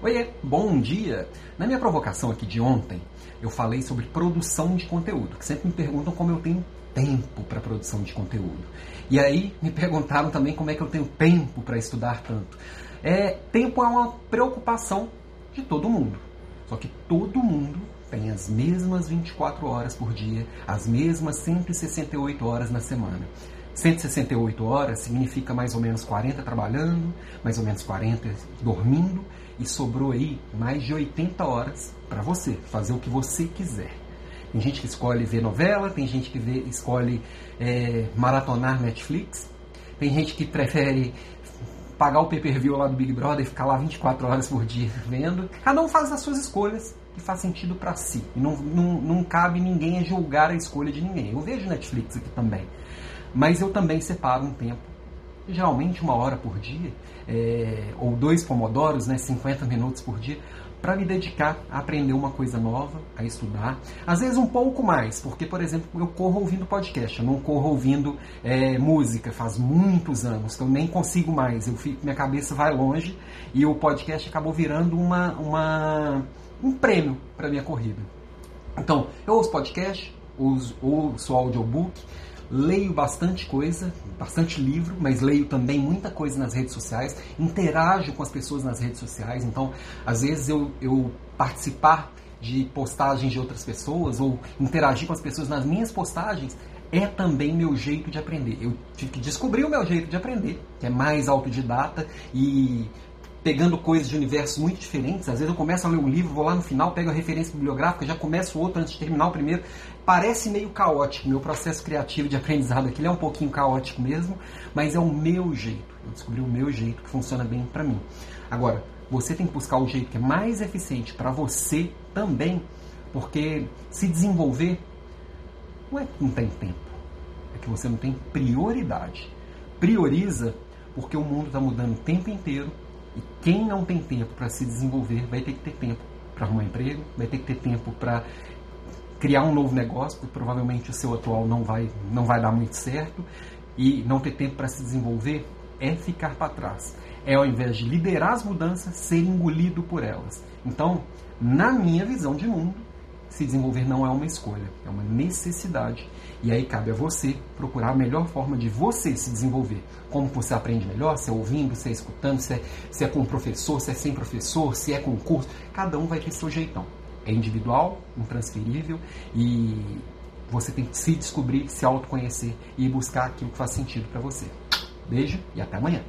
Oiê, bom dia! Na minha provocação aqui de ontem, eu falei sobre produção de conteúdo, que sempre me perguntam como eu tenho tempo para produção de conteúdo. E aí me perguntaram também como é que eu tenho tempo para estudar tanto. É, tempo é uma preocupação de todo mundo. Só que todo mundo tem as mesmas 24 horas por dia, as mesmas 168 horas na semana. 168 horas significa mais ou menos 40 trabalhando, mais ou menos 40 dormindo e sobrou aí mais de 80 horas para você fazer o que você quiser. Tem gente que escolhe ver novela, tem gente que vê, escolhe é, maratonar Netflix, tem gente que prefere pagar o pay-per-view lá do Big Brother e ficar lá 24 horas por dia vendo. Cada um faz as suas escolhas que faz sentido para si. E não, não, não cabe ninguém julgar a escolha de ninguém. Eu vejo Netflix aqui também. Mas eu também separo um tempo, geralmente uma hora por dia, é, ou dois pomodoros, né, 50 minutos por dia, para me dedicar a aprender uma coisa nova, a estudar. Às vezes um pouco mais, porque, por exemplo, eu corro ouvindo podcast, eu não corro ouvindo é, música, faz muitos anos que eu nem consigo mais, eu fico, minha cabeça vai longe e o podcast acabou virando uma, uma um prêmio para minha corrida. Então, eu ouço podcast, ouço, ouço audiobook, leio bastante coisa, bastante livro, mas leio também muita coisa nas redes sociais, interajo com as pessoas nas redes sociais, então às vezes eu, eu participar de postagens de outras pessoas ou interagir com as pessoas nas minhas postagens é também meu jeito de aprender. Eu tive que descobrir o meu jeito de aprender, que é mais autodidata e pegando coisas de universos muito diferentes. Às vezes eu começo a ler um livro, vou lá no final, pego a referência bibliográfica, já começo outro antes de terminar o primeiro. Parece meio caótico, meu processo criativo de aprendizado aqui é um pouquinho caótico mesmo, mas é o meu jeito. Eu descobri o meu jeito que funciona bem para mim. Agora, você tem que buscar o jeito que é mais eficiente para você também, porque se desenvolver não é que não tem tempo, é que você não tem prioridade. Prioriza porque o mundo está mudando o tempo inteiro e quem não tem tempo para se desenvolver vai ter que ter tempo para arrumar emprego, vai ter que ter tempo para criar um novo negócio, porque provavelmente o seu atual não vai, não vai dar muito certo. E não ter tempo para se desenvolver é ficar para trás. É ao invés de liderar as mudanças, ser engolido por elas. Então, na minha visão de mundo, se desenvolver não é uma escolha, é uma necessidade. E aí cabe a você procurar a melhor forma de você se desenvolver. Como você aprende melhor, se é ouvindo, se é escutando, se é, se é com professor, se é sem professor, se é com curso. Cada um vai ter seu jeitão. É individual, intransferível e você tem que se descobrir, se autoconhecer e buscar aquilo que faz sentido para você. Beijo e até amanhã.